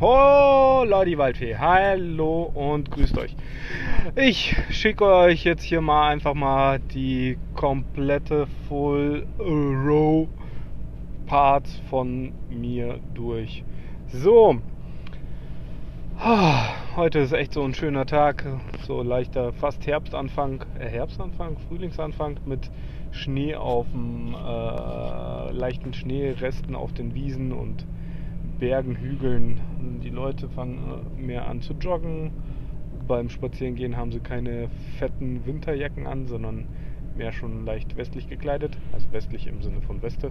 Holla die Waldfee, hallo und grüßt euch. Ich schicke euch jetzt hier mal einfach mal die komplette Full Row Parts von mir durch. So, heute ist echt so ein schöner Tag, so leichter fast Herbstanfang, äh Herbstanfang, Frühlingsanfang mit Schnee auf dem äh, leichten Schneeresten auf den Wiesen und Bergen, Hügeln. Die Leute fangen äh, mehr an zu joggen. Beim Spazierengehen haben sie keine fetten Winterjacken an, sondern mehr schon leicht westlich gekleidet. Also westlich im Sinne von Weste.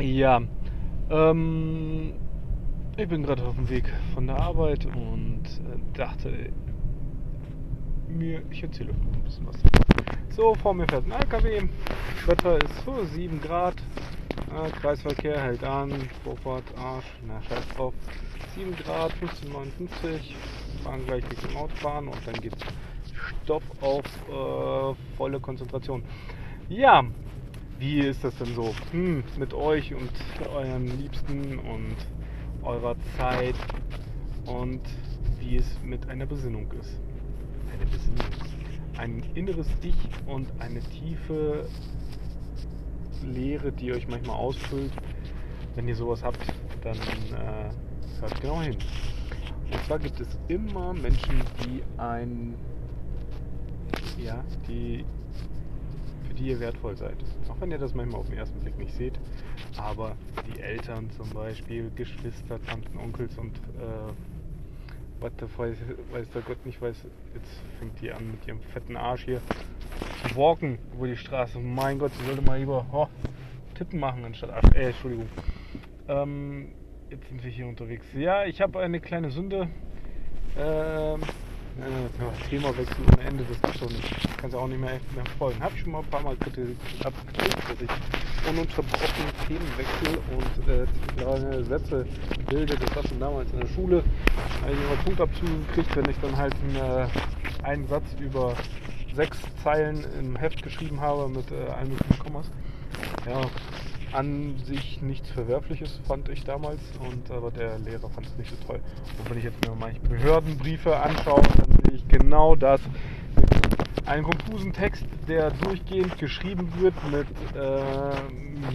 Ja, ähm, ich bin gerade auf dem Weg von der Arbeit und äh, dachte mir, ich erzähle euch ein bisschen was. So, vor mir fährt ein LKW. Wetter ist so 7 Grad. Ah, Kreisverkehr hält an, Vorfahrt, Arsch, na scheiß drauf. 7 Grad, 15,59, fahren gleich Richtung Autobahn und dann geht's Stopp auf äh, volle Konzentration. Ja, wie ist das denn so hm, mit euch und euren Liebsten und eurer Zeit und wie es mit einer Besinnung ist? Eine Besinnung. Ein inneres Ich und eine tiefe Leere, die euch manchmal ausfüllt. Wenn ihr sowas habt, dann äh, hört genau hin. Und zwar gibt es immer Menschen, die ein, ja, die, für die ihr wertvoll seid. Auch wenn ihr das manchmal auf den ersten Blick nicht seht. Aber die Eltern zum Beispiel, Geschwister, Tanten, Onkels und äh, was der weiß, weiß der Gott nicht weiß, jetzt fängt die an mit ihrem fetten Arsch hier zu walken über die Straße. Mein Gott, sie sollte mal lieber oh, Tippen machen anstatt Arsch. Äh, Entschuldigung. Ähm, jetzt sind wir hier unterwegs. Ja, ich habe eine kleine Sünde. Ähm, äh, Themawechsel ohne Ende, das ist schon, kannst du auch nicht mehr, mehr folgen. Habe ich schon mal ein paar Mal kritisiert, dass ich ununterbrochen Themenwechsel und äh, Sätze bilde. Das war schon damals in der Schule. Habe ich immer Punktabzüge gekriegt, wenn ich dann halt einen, äh, einen Satz über sechs Zeilen im Heft geschrieben habe mit äh, möglichen Kommas. Ja, an sich nichts Verwerfliches, fand ich damals, und aber der Lehrer fand es nicht so toll. Und wenn ich jetzt mir manche Behördenbriefe anschaue, dann sehe ich genau das. Einen konfusen Text, der durchgehend geschrieben wird mit äh,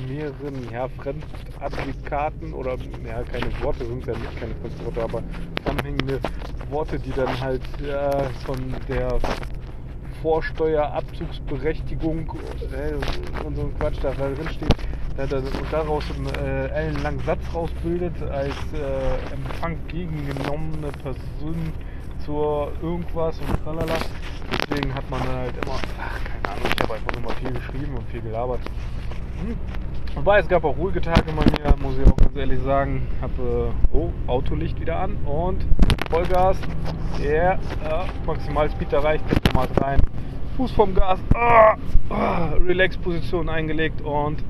mehreren ja, Fremdadrikaten oder ja, keine Worte, sind ja nicht keine Fremdworte, aber zusammenhängende Worte, die dann halt äh, von der Vorsteuerabzugsberechtigung äh, und so ein Quatsch da drin steht und daraus einen äh, ellenlangen Satz rausbildet als äh, Empfang gegengenommene Person zur irgendwas und tralala. Deswegen hat man halt immer, ach, keine Ahnung, ich habe einfach immer viel geschrieben und viel gelabert. Hm. Wobei es gab auch ruhige Tage bei mir, muss ich auch ganz ehrlich sagen. Habe äh, oh, Autolicht wieder an und Vollgas. Yeah, ja, maximal Speed erreicht, Tempomat rein. Fuß vom Gas, ah, ah, Relax-Position eingelegt und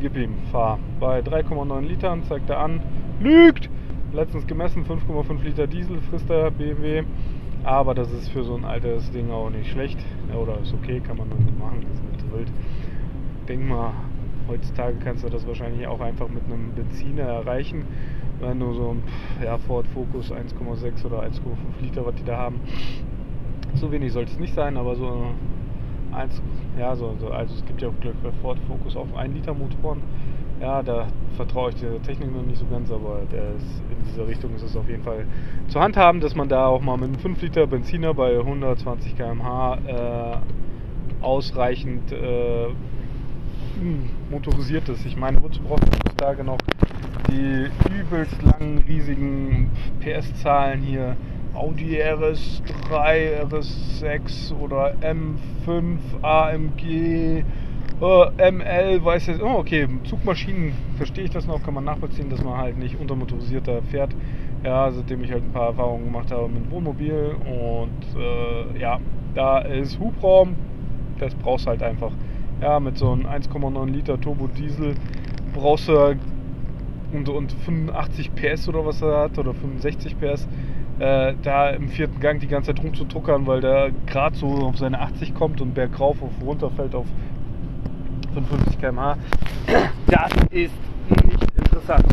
gib ihm, fahr. Bei 3,9 Litern zeigt er an, lügt! Letztens gemessen, 5,5 Liter Diesel frisst der BMW. Aber das ist für so ein altes Ding auch nicht schlecht. Ja, oder ist okay, kann man nicht machen, ist nicht so wild. Denk mal, heutzutage kannst du das wahrscheinlich auch einfach mit einem Benziner erreichen. Wenn du so ein ja, Ford Focus 1,6 oder 1,5 Liter, was die da haben. So wenig sollte es nicht sein, aber so 1, ja, so, also es gibt ja auch Glück bei Ford Focus auf 1 Liter Motoren. Ja, da vertraue ich der Technik noch nicht so ganz, aber ist, in dieser Richtung ist es auf jeden Fall zu handhaben, dass man da auch mal mit einem 5 Liter Benziner bei 120 km/h äh, ausreichend äh, hm, motorisiert ist. Ich meine, wozu braucht man heutzutage noch die übelst langen, riesigen PS-Zahlen hier? Audi RS3, RS6 oder M5, AMG, äh, ML, weiß jetzt, oh okay, Zugmaschinen verstehe ich das noch, kann man nachvollziehen, dass man halt nicht untermotorisierter fährt. Ja, seitdem ich halt ein paar Erfahrungen gemacht habe mit Wohnmobil und äh, ja, da ist Hubraum, das brauchst halt einfach. Ja, mit so einem 1,9 Liter Turbo Diesel brauchst du und, und 85 PS oder was er hat oder 65 PS äh, da im vierten Gang die ganze Zeit rumzutuckern, weil der gerade so auf seine 80 kommt und bergauf auf runterfällt auf 55 km/h. das ist nicht interessant.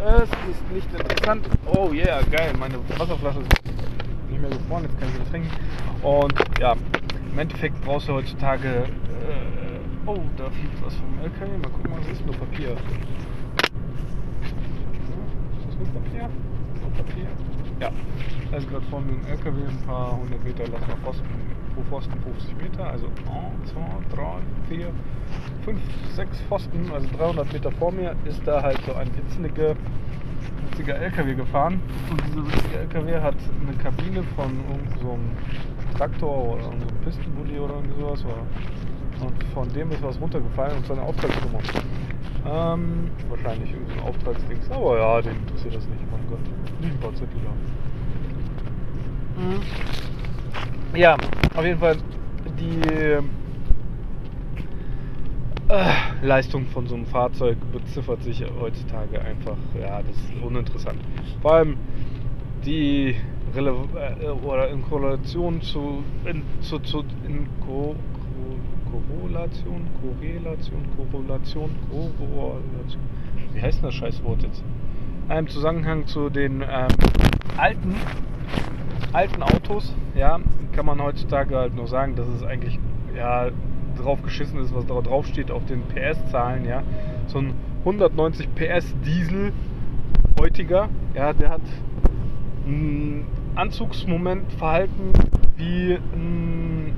Es ist nicht interessant. Oh yeah, geil. Meine Wasserflasche ist nicht mehr gefroren. Jetzt kann ich sie trinken. Und ja, im Endeffekt brauchst du heutzutage. Äh, oh, da fliegt was vom LKW. Mal gucken, was ist nur Papier. Ist das nur Papier? Papier? Ja. Da ist gerade vor mir ein LKW, ein paar hundert Meter lang nach Pfosten, pro Pfosten 50 Meter. Also 1, 2, 3, 4, 5, 6 Pfosten, also 300 Meter vor mir, ist da halt so ein witziger, witziger LKW gefahren. Und dieser witzige LKW hat eine Kabine von so einem Traktor oder so einem Pistenbully oder irgendwie sowas. Und von dem ist was runtergefallen und seine Auftragsnummer. Ähm, wahrscheinlich irgendein Auftragsdings. Aber ja, den interessiert das nicht, mein Gott. Nicht ein paar Zettel da. Mhm. Ja, auf jeden Fall die äh, Leistung von so einem Fahrzeug beziffert sich heutzutage einfach, ja, das ist uninteressant. Vor allem die Rele äh, oder in Korrelation zu, in, zu, zu in Ko Korrelation, Korrelation, Korrelation, Korrelation. Wie heißt denn das Scheißwort jetzt? Im Zusammenhang zu den ähm, alten alten Autos, ja, kann man heutzutage halt nur sagen, dass es eigentlich ja drauf geschissen ist, was da drauf steht auf den PS-Zahlen, ja. So ein 190 PS Diesel heutiger, ja, der hat ein Anzugsmoment verhalten wie ein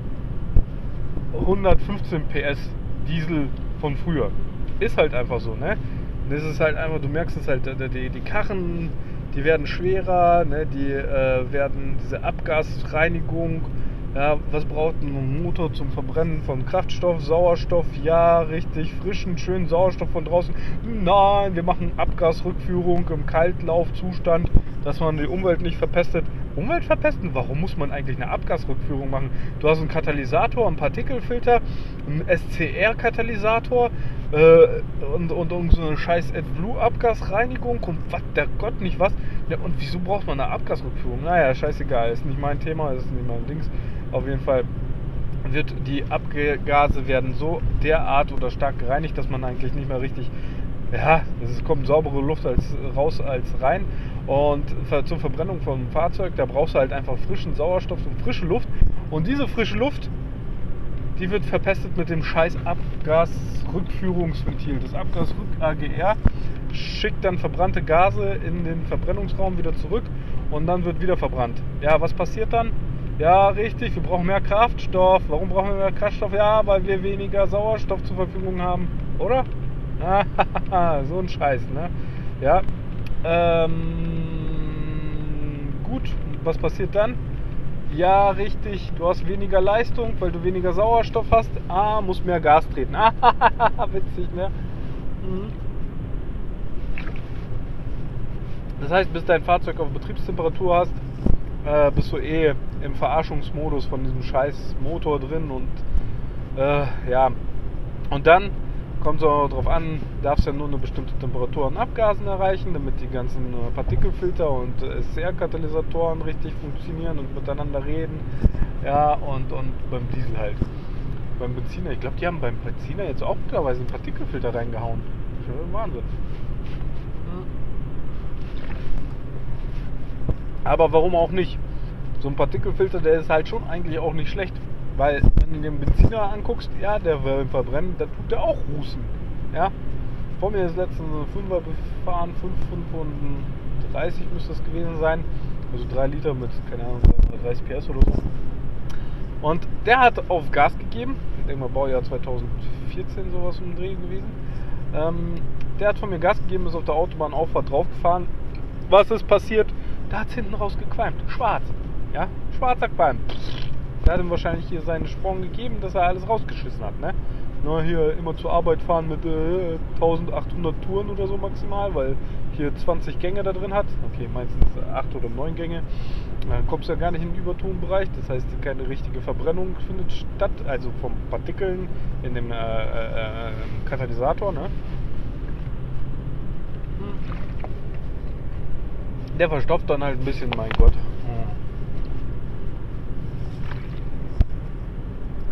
115 PS Diesel von früher. Ist halt einfach so, ne? Das ist halt einfach, du merkst es halt, die, die Karren die werden schwerer, ne, die äh, werden diese Abgasreinigung. Ja, was braucht ein Motor zum Verbrennen von Kraftstoff, Sauerstoff? Ja, richtig, frischen, schönen Sauerstoff von draußen. Nein, wir machen Abgasrückführung im Kaltlaufzustand, dass man die Umwelt nicht verpestet. Umwelt verpesten? Warum muss man eigentlich eine Abgasrückführung machen? Du hast einen Katalysator, einen Partikelfilter, einen SCR-Katalysator, äh, und, und, und so eine scheiß AdBlue-Abgasreinigung und was der Gott nicht was. Ja, und wieso braucht man eine Abgasrückführung? Naja, scheißegal, ist nicht mein Thema, ist nicht mein Dings. Auf jeden Fall wird die Abgase werden so derart oder stark gereinigt, dass man eigentlich nicht mehr richtig, ja, es kommt saubere Luft als, raus als rein. Und zur Verbrennung vom Fahrzeug, da brauchst du halt einfach frischen Sauerstoff und frische Luft. Und diese frische Luft, die wird verpestet mit dem scheiß Abgasrückführungsventil. Das Abgasrück-AGR schickt dann verbrannte Gase in den Verbrennungsraum wieder zurück und dann wird wieder verbrannt. Ja, was passiert dann? Ja, richtig, wir brauchen mehr Kraftstoff. Warum brauchen wir mehr Kraftstoff? Ja, weil wir weniger Sauerstoff zur Verfügung haben, oder? so ein Scheiß, ne? Ja. Ähm, gut, was passiert dann? Ja, richtig. Du hast weniger Leistung, weil du weniger Sauerstoff hast. Ah, musst mehr Gas treten. Ah, witzig, ne? Mhm. Das heißt, bis dein Fahrzeug auf Betriebstemperatur hast, äh, bist du eh im Verarschungsmodus von diesem scheiß Motor drin und äh, ja. Und dann kommt es auch darauf an, darfst ja nur eine bestimmte Temperatur an Abgasen erreichen, damit die ganzen äh, Partikelfilter und SCR-Katalysatoren richtig funktionieren und miteinander reden. Ja, und, und beim Diesel halt. Beim Benziner, ich glaube, die haben beim Benziner jetzt auch mittlerweile einen Partikelfilter reingehauen. Wahnsinn. Aber warum auch nicht? So ein Partikelfilter, der ist halt schon eigentlich auch nicht schlecht. Weil, wenn den Benziner anguckst, ja, der will verbrennen, dann tut der auch rußen. Ja. Vor mir ist letztens ein 5er befahren, 5, 35 müsste das gewesen sein. Also 3 Liter mit, keine Ahnung, 30 PS oder so. Und der hat auf Gas gegeben. Ich denke mal, Baujahr 2014 sowas den Dreh gewesen. Ähm, der hat von mir Gas gegeben, ist auf der Autobahnauffahrt draufgefahren. Was ist passiert? Da hat es hinten raus gequalmt. Schwarz. Ja, schwarzer Qualm. Der hat ihm wahrscheinlich hier seinen Sprung gegeben, dass er alles rausgeschissen hat. Ne? Nur hier immer zur Arbeit fahren mit äh, 1800 Touren oder so maximal, weil hier 20 Gänge da drin hat. Okay, meistens 8 oder 9 Gänge. Dann kommst du ja gar nicht in den Übertonbereich. Das heißt, keine richtige Verbrennung findet statt. Also von Partikeln in dem äh, äh, äh Katalysator. Ne? Der verstopft dann halt ein bisschen, mein Gott.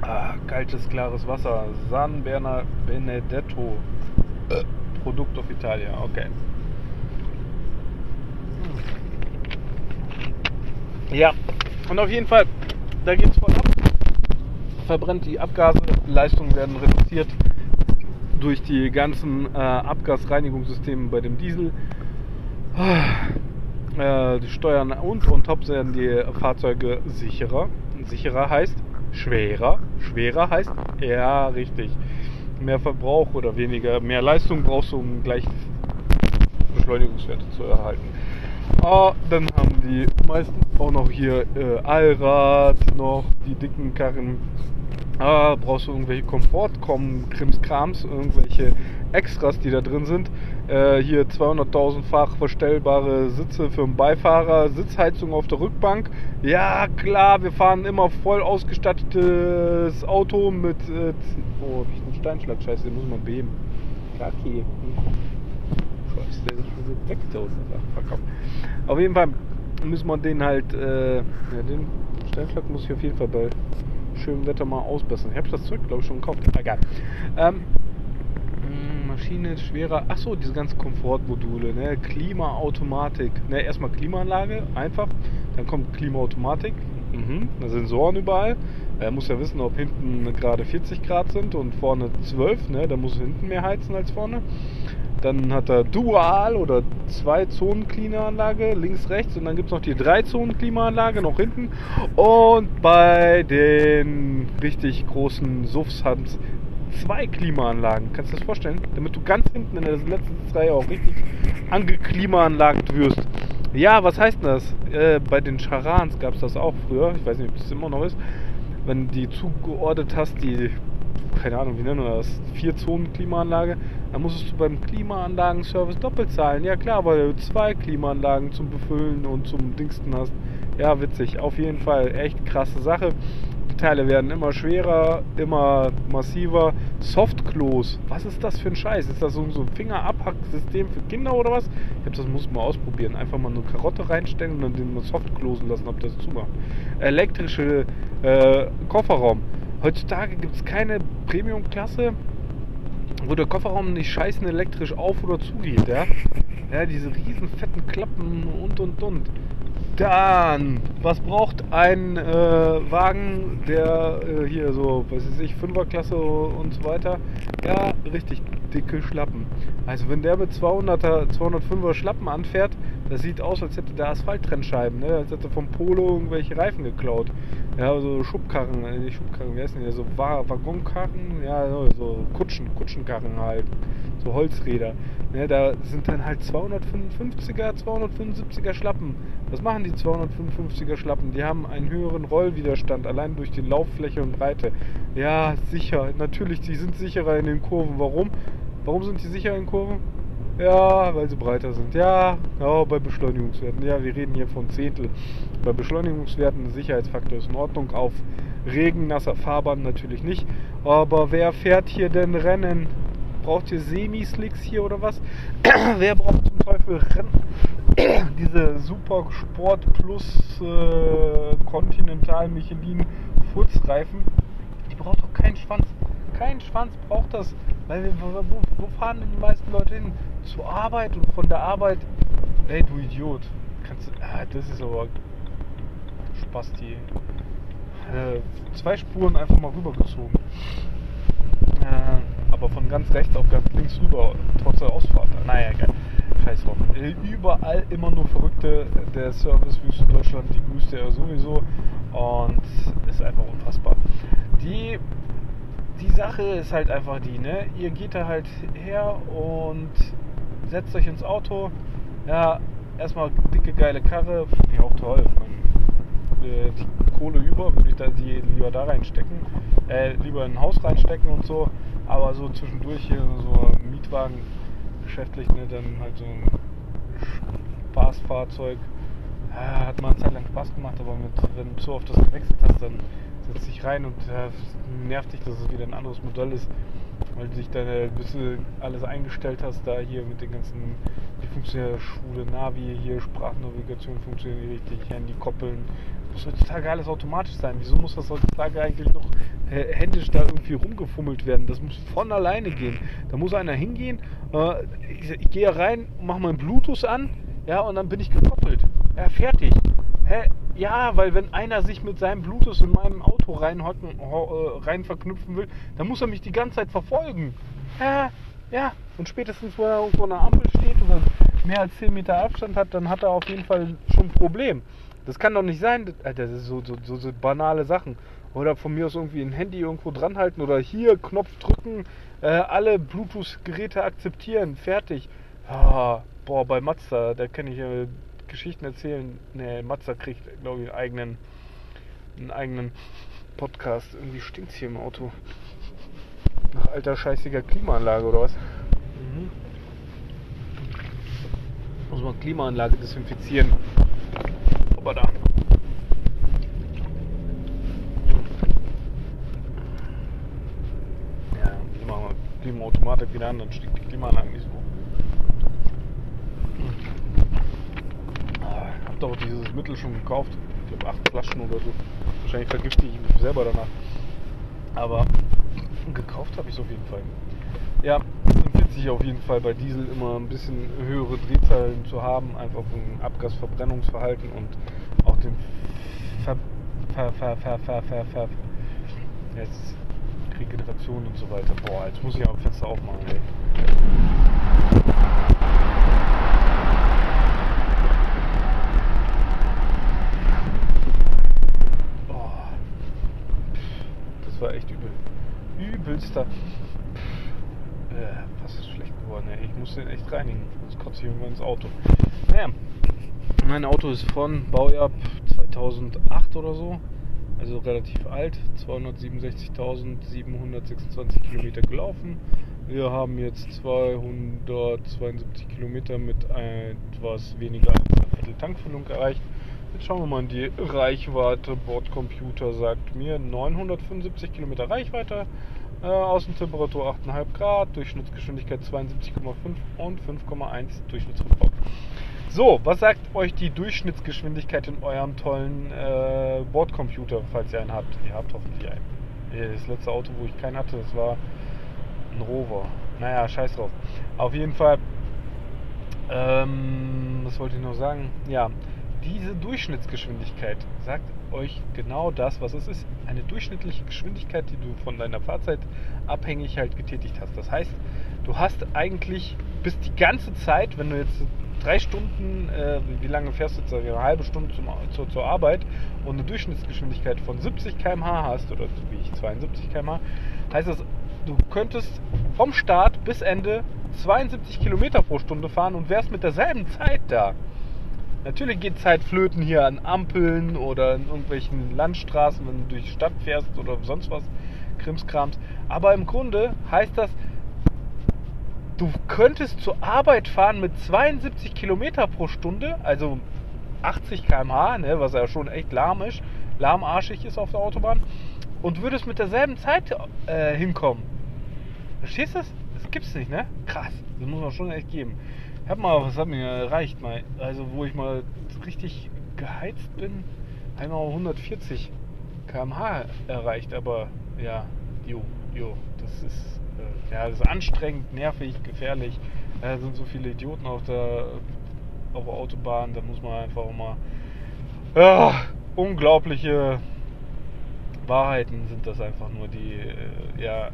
Ah, kaltes, klares Wasser. San Benedetto. Produkt of Italia, okay. Ja, und auf jeden Fall, da geht es voll ab. Verbrennt die Abgase, Leistungen werden reduziert durch die ganzen äh, Abgasreinigungssysteme bei dem Diesel. Äh, die Steuern und und top werden die Fahrzeuge sicherer. Sicherer heißt schwerer. Schwerer heißt ja richtig. Mehr Verbrauch oder weniger, mehr Leistung brauchst du, um gleich Beschleunigungswerte zu erhalten. Ah, dann haben die meisten auch noch hier äh, Allrad, noch die dicken Karren. Ah, brauchst du irgendwelche Komfort, Krimskrams, irgendwelche Extras, die da drin sind. Äh, hier 200.000-fach verstellbare Sitze für den Beifahrer, Sitzheizung auf der Rückbank. Ja, klar, wir fahren immer voll ausgestattetes Auto mit. Äh, oh, hab ich einen Steinschlag, scheiße, den muss man beheben. Kaki. Scheiße, der ist schon so weg, der Verkauf. Auf jeden Fall müssen wir den halt. Äh, ja, den Steinschlag muss ich auf jeden Fall bei schönem Wetter mal ausbessern. Ich habe das Zeug, glaube ich, schon gekauft. Egal. Ähm, Maschine ist schwerer. Achso, diese ganzen Komfortmodule, ne? Klimaautomatik. Ne, erstmal Klimaanlage, einfach. Dann kommt Klimaautomatik. Mhm. Da Sensoren überall. Er muss ja wissen, ob hinten gerade 40 Grad sind und vorne 12, ne? Da muss hinten mehr heizen als vorne. Dann hat er Dual oder zwei Zonen Klimaanlage, links, rechts. Und dann gibt es noch die drei Zonen Klimaanlage noch hinten. Und bei den richtig großen SUVs hat es zwei Klimaanlagen. Kannst du das vorstellen? Damit du ganz hinten in der letzten Reihe auch richtig angeklimaanlagt wirst. Ja, was heißt denn das? Äh, bei den Charans gab es das auch früher. Ich weiß nicht, ob das immer noch ist. Wenn die zugeordnet hast, die, keine Ahnung, wie nennen wir das? Vier Zonen Klimaanlage, dann musstest du beim Klimaanlagenservice doppelt zahlen. Ja klar, weil du zwei Klimaanlagen zum Befüllen und zum Dingsten hast. Ja, witzig. Auf jeden Fall echt krasse Sache. Teile werden immer schwerer, immer massiver. Softklos, was ist das für ein Scheiß? Ist das so, ein Fingerabhacksystem für Kinder oder was? Ich habe das muss mal ausprobieren. Einfach mal eine Karotte reinstellen und dann den mal softklosen lassen, ob das zumacht. Elektrische äh, Kofferraum. Heutzutage gibt es keine Premium-Klasse, wo der Kofferraum nicht scheißen elektrisch auf oder zugeht, ja? Ja, diese riesen fetten Klappen und und und. Dann, was braucht ein äh, Wagen, der äh, hier so, was weiß ich, Fünferklasse und so weiter? Ja, richtig dicke Schlappen. Also wenn der mit 200er, 205er Schlappen anfährt, das sieht aus, als hätte der Asphalttrennscheiben, ne? als hätte vom Polo irgendwelche Reifen geklaut. Ja, so Schubkarren, äh, nicht Schubkarren, wie heißen die? So Waggonkarren, ja, so Kutschen, Kutschenkarren halt. So Holzräder. Ne, da sind dann halt 255er, 275er Schlappen. Was machen die 255er Schlappen? Die haben einen höheren Rollwiderstand, allein durch die Lauffläche und Breite. Ja, sicher. Natürlich, die sind sicherer in den Kurven. Warum? Warum sind die sicher in Kurven? Ja, weil sie breiter sind. Ja, ja, bei Beschleunigungswerten. Ja, wir reden hier von Zehntel. Bei Beschleunigungswerten Sicherheitsfaktor ist in Ordnung. Auf regennasser Fahrbahn natürlich nicht. Aber wer fährt hier denn Rennen? Braucht ihr Semi-Slicks hier oder was? wer braucht zum Teufel Rennen? Diese Super Sport Plus äh, Continental Michelin Furzreifen. Die braucht doch keinen Schwanz. Kein Schwanz braucht das. Weil wir, wo, wo fahren denn die meisten Leute hin? Zur Arbeit und von der Arbeit. Ey, du Idiot. Kannst du. Ah, das ist aber. Spaß, die. Äh, zwei Spuren einfach mal rübergezogen. Äh, aber von ganz rechts auf ganz links rüber, trotz der Ausfahrt. Naja, geil. Scheiß drauf. Äh, überall immer nur Verrückte. Der Servicewüste Deutschland, die grüßt ja sowieso. Und ist einfach unfassbar. Die die Sache ist halt einfach die, ne? Ihr geht da halt her und setzt euch ins Auto. Ja, erstmal dicke, geile Karre. Ich auch toll. Man, äh, die Kohle über, würde ich da die lieber da reinstecken. Äh, lieber in ein Haus reinstecken und so. Aber so zwischendurch hier so Mietwagen geschäftlich, ne? Dann halt so ein Spaßfahrzeug. Ja, hat mal eine Zeit lang Spaß gemacht, aber mit, wenn du so oft das gewechselt hast, dann setzt dich rein und äh, nervt dich, dass es wieder ein anderes Modell ist, weil du dich dann bis du alles eingestellt hast, da hier mit den ganzen, wie funktioniert Schule, Navi, hier Sprachnavigation funktioniert richtig, Handy koppeln. Muss heutzutage alles automatisch sein. Wieso muss das heutzutage eigentlich noch äh, händisch da irgendwie rumgefummelt werden? Das muss von alleine gehen. Da muss einer hingehen Äh, ich, ich gehe rein, mache mein Bluetooth an, ja, und dann bin ich gekoppelt. Ja, fertig. Hä? Ja, weil wenn einer sich mit seinem Bluetooth in meinem Auto reinhocken, äh, rein verknüpfen will, dann muss er mich die ganze Zeit verfolgen. Ja, ja. Und spätestens, wo er irgendwo an der Ampel steht oder mehr als 10 Meter Abstand hat, dann hat er auf jeden Fall schon ein Problem. Das kann doch nicht sein. Das ist so, so, so, so banale Sachen. Oder von mir aus irgendwie ein Handy irgendwo dran halten oder hier Knopf drücken, äh, alle Bluetooth-Geräte akzeptieren, fertig. Ah, boah, bei Mazda, da kann ich äh, Geschichten erzählen. Ne, Mazda kriegt, glaube ich, einen eigenen, einen eigenen Podcast. Irgendwie stinkt hier im Auto. Nach alter scheißiger Klimaanlage oder was? Mhm. Muss man Klimaanlage desinfizieren. Aber da. Ja, die machen wir Klimaautomatik wieder an, dann stinkt die Klimaanlage nicht so. Ah, ich hab doch dieses Mittel schon gekauft. Ich habe acht Flaschen oder so. Wahrscheinlich vergifte ich mich selber danach. Aber gekauft habe ich es auf jeden Fall. Ja, sich auf jeden Fall bei Diesel immer ein bisschen höhere Drehzahlen zu haben, einfach vom Abgasverbrennungsverhalten und auch dem Ver, Ver, Ver, Ver, Ver, Ver, Ver jetzt Regeneration und so weiter. Boah, jetzt muss ich am Fenster aufmachen. Ey. Boah. War echt übel. Übelster. Äh, was ist schlecht geworden, ey. Ich muss den echt reinigen, sonst kotze ich irgendwann ins Auto. Naja, mein Auto ist von Baujahr 2008 oder so, also relativ alt, 267.726 Kilometer gelaufen. Wir haben jetzt 272 Kilometer mit etwas weniger als einer Viertel Tankfüllung erreicht. Jetzt schauen wir mal in die Reichweite. Bordcomputer sagt mir 975 Kilometer Reichweite. Äh, Außentemperatur 8,5 Grad, Durchschnittsgeschwindigkeit 72,5 und 5,1 Durchschnittsverbrauch. So, was sagt euch die Durchschnittsgeschwindigkeit in eurem tollen äh, Bordcomputer, falls ihr einen habt? Ihr habt hoffentlich einen. Äh, das letzte Auto, wo ich keinen hatte, das war ein Rover. Naja, scheiß drauf. Auf jeden Fall, ähm, was wollte ich noch sagen? Ja, diese Durchschnittsgeschwindigkeit sagt euch genau das, was es ist. Eine durchschnittliche Geschwindigkeit, die du von deiner Fahrzeit abhängig halt getätigt hast. Das heißt, du hast eigentlich bis die ganze Zeit, wenn du jetzt drei Stunden, äh, wie lange fährst du jetzt? Eine halbe Stunde zum, zur, zur Arbeit und eine Durchschnittsgeschwindigkeit von 70 km/h hast, oder wie ich 72 km/h, heißt das, du könntest vom Start bis Ende 72 Kilometer pro Stunde fahren und wärst mit derselben Zeit da. Natürlich geht Zeit flöten hier an Ampeln oder in irgendwelchen Landstraßen, wenn du durch die Stadt fährst oder sonst was, Krimskrams. Aber im Grunde heißt das, du könntest zur Arbeit fahren mit 72 Kilometer pro Stunde, also 80 km/h, ne, was ja schon echt lahmisch, lahmarschig ist auf der Autobahn, und würdest mit derselben Zeit äh, hinkommen. Verstehst du das? Das gibt's nicht, ne? Krass. Das muss man schon echt geben. Hab mal, was hat mir erreicht, mal, also wo ich mal richtig geheizt bin, einmal 140 km/h erreicht, aber ja, jo, jo, das ist, äh, ja, das ist anstrengend, nervig, gefährlich. Da sind so viele Idioten auf der, auf der Autobahn, da muss man einfach immer, ja, unglaubliche Wahrheiten sind das einfach nur, die, äh, ja,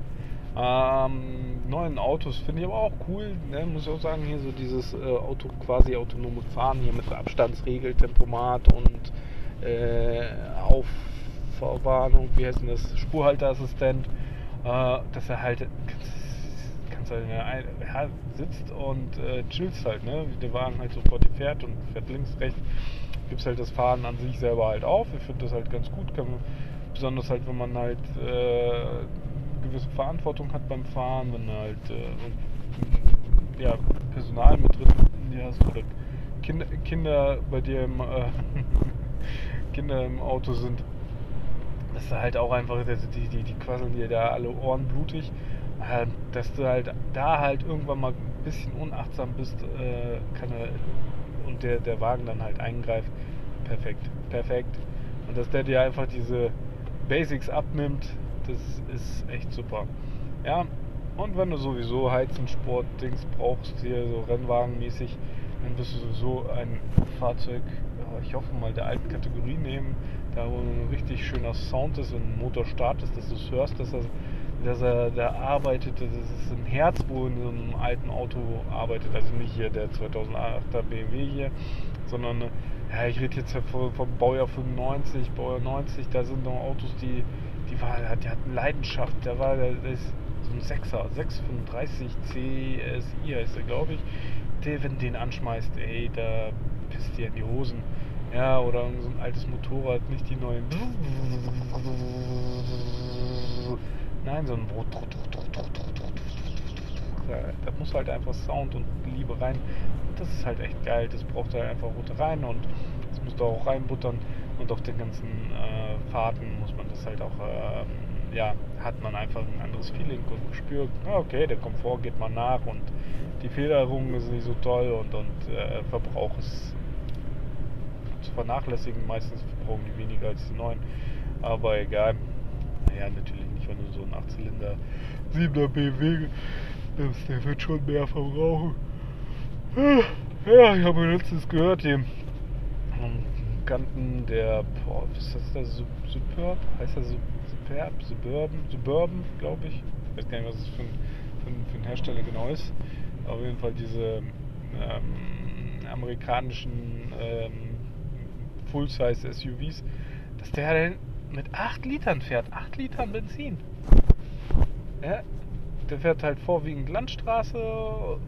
ähm, neuen Autos finde ich aber auch cool, ne? muss ich auch sagen, hier so dieses äh, Auto quasi autonome Fahren hier mit Abstandsregel, Tempomat und äh, Aufwarnung, wie heißt denn das, Spurhalteassistent, äh, dass er halt kannst halt ja, sitzt und äh, chillst halt, ne? wie der Wagen halt sofort fährt und fährt links, rechts, gibt es halt das Fahren an sich selber halt auf. Ich finde das halt ganz gut, kann man, besonders halt, wenn man halt äh, gewisse Verantwortung hat beim Fahren, wenn du halt äh, ja, Personal mit drin hast oder Kinder, Kinder bei dir im, äh, Kinder im Auto sind, dass du halt auch einfach, die, die, die quasseln dir da alle Ohren blutig, äh, dass du halt da halt irgendwann mal ein bisschen unachtsam bist, äh, kann er, und der, der Wagen dann halt eingreift, perfekt, perfekt. Und dass der dir einfach diese Basics abnimmt, das ist echt super. Ja, Und wenn du sowieso Heizen, Sport, Dings brauchst, hier so Rennwagenmäßig, dann wirst du sowieso ein Fahrzeug, ich hoffe mal der alten Kategorie nehmen, da wo ein richtig schöner Sound ist, wenn ein Motor startet, dass du es hörst, dass er, dass er da arbeitet, das ist ein Herz, wo in so einem alten Auto arbeitet, also nicht hier der 2008er BMW hier, sondern ja, ich rede jetzt vom, vom Baujahr 95, Baujahr 90, da sind noch Autos, die, die, war, die hatten Leidenschaft, da war der, ist so ein 6er, 635 CSI heißt er, glaube ich, der, wenn den anschmeißt, ey, da pisst dir in die Hosen. Ja, oder so ein altes Motorrad, nicht die neuen. Nein, so ein da muss halt einfach Sound und Liebe rein. Das ist halt echt geil. Das braucht halt einfach rote rein und das musst du auch reinbuttern. Und auf den ganzen äh, Fahrten muss man das halt auch, äh, ja, hat man einfach ein anderes Feeling und spürt, okay, der Komfort geht mal nach und die Federung ist nicht so toll und, und äh, Verbrauch ist zu vernachlässigen. Meistens verbrauchen die weniger als die neuen. Aber egal. Naja, natürlich nicht, wenn du so einen 8-Zylinder 7er BMW nimmst, der wird schon mehr verbrauchen. Ja, ich habe letztens gehört, die Kanten der, boah, was ist das, Superb? Heißt das Superb? Suburban? Suburban, glaube ich. Ich weiß gar nicht, was das für ein, für ein, für ein Hersteller genau ist. Auf jeden Fall diese ähm, amerikanischen ähm, Full-Size SUVs, dass der mit 8 Litern fährt. 8 Litern Benzin. Ja, der fährt halt vorwiegend Landstraße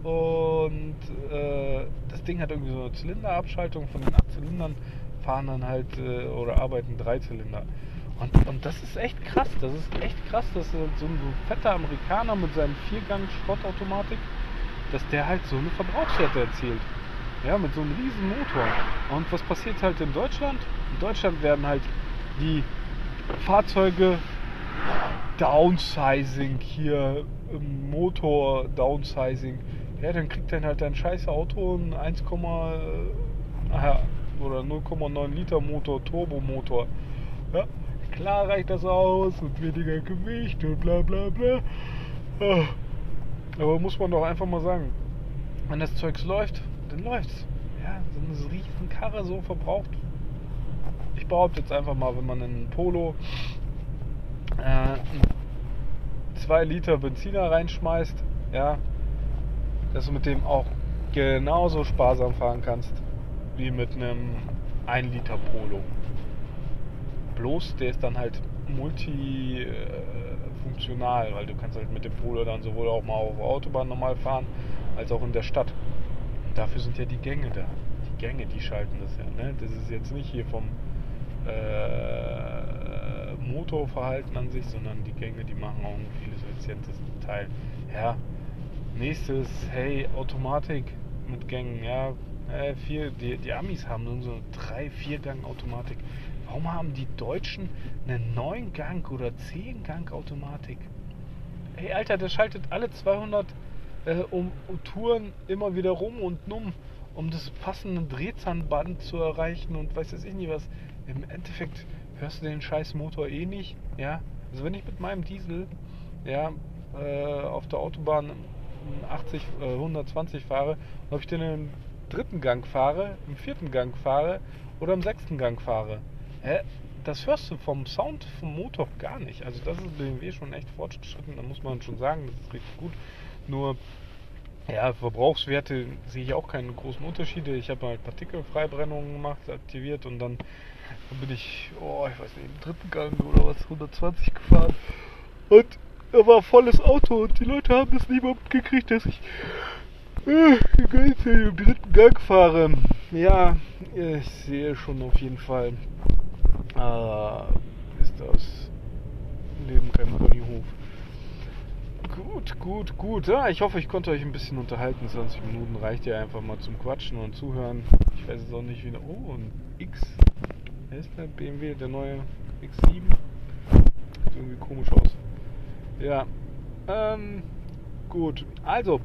und äh, das Ding hat irgendwie so eine Zylinderabschaltung. Von den 8 Zylindern fahren dann halt äh, oder arbeiten 3 Zylinder. Und, und das ist echt krass. Das ist echt krass, dass so ein, so ein fetter Amerikaner mit seinem Viergang-Schrottautomatik, dass der halt so eine Verbrauchswerte erzielt. Ja, mit so einem riesen Motor. Und was passiert halt in Deutschland? In Deutschland werden halt die Fahrzeuge Downsizing hier, Motor Downsizing. Ja, dann kriegt dann halt dein scheiß Auto ein 1, aha, oder 0,9 Liter Motor, Turbomotor. Ja, klar reicht das aus und weniger Gewicht und bla bla bla. Ah. Aber muss man doch einfach mal sagen, wenn das Zeugs läuft, dann läuft's. Ja, so eine riesen Karre so verbraucht. Ich behaupte jetzt einfach mal, wenn man einen Polo äh, 2 Liter Benziner reinschmeißt, ja, dass du mit dem auch genauso sparsam fahren kannst wie mit einem 1 Liter Polo. Bloß der ist dann halt multifunktional, weil du kannst halt mit dem Polo dann sowohl auch mal auf Autobahn normal fahren, als auch in der Stadt. Und dafür sind ja die Gänge da. Die Gänge, die schalten das ja. Ne? Das ist jetzt nicht hier vom äh, Motorverhalten an sich, sondern die Gänge, die machen auch ein viel effizientes Teil. Ja, nächstes, hey, Automatik mit Gängen, ja, äh, vier, die, die Amis haben so eine 3-4-Gang-Automatik. Warum haben die Deutschen eine 9-Gang- oder 10-Gang-Automatik? Ey, Alter, der schaltet alle 200 äh, um, um, Touren immer wieder rum und numm, um das passende Drehzahnband zu erreichen und weiß jetzt ich nicht was. Im Endeffekt hörst du den scheiß Motor eh nicht, ja. Also wenn ich mit meinem Diesel, ja, äh, auf der Autobahn 80, äh, 120 fahre, ob ich den dritten Gang fahre, im vierten Gang fahre oder im sechsten Gang fahre. Hä? Das hörst du vom Sound vom Motor gar nicht. Also das ist BMW schon echt fortgeschritten, da muss man schon sagen, das ist richtig gut. Nur ja, Verbrauchswerte sehe ich auch keine großen Unterschiede. Ich habe halt Partikelfreibrennungen gemacht, aktiviert und dann bin ich, oh, ich weiß nicht, im dritten Gang oder was, 120 gefahren. Und da war volles Auto und die Leute haben das nie gekriegt, dass ich äh, im dritten Gang fahre. Ja, ich sehe schon auf jeden Fall, äh, ist das neben kein Ponyhof. Gut, gut, gut. Ja, ich hoffe, ich konnte euch ein bisschen unterhalten. 20 Minuten reicht ja einfach mal zum Quatschen und Zuhören. Ich weiß jetzt auch nicht, wie. Oh, ein X. Wer ist der BMW? Der neue X7? Sieht irgendwie komisch aus. Ja. Ähm, gut. Also,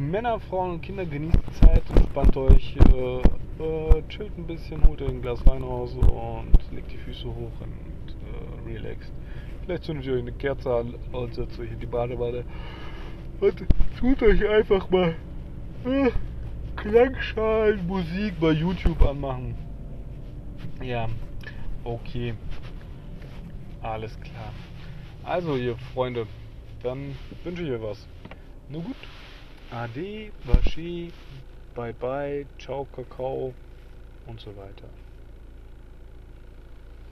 Männer, Frauen und Kinder, genießt die Zeit, entspannt euch, äh, äh, chillt ein bisschen, holt euch ein Glas Wein raus und legt die Füße hoch und äh, relaxt. Vielleicht zündet ihr euch eine Kerze an und setzt euch in die Badewanne und tut euch einfach mal äh, Klangschalen, Musik bei YouTube anmachen. Ja, okay. Alles klar. Also, ihr Freunde, dann wünsche ich euch was. Nur gut. Ade, Bashi, Bye Bye, Ciao, Kakao und so weiter.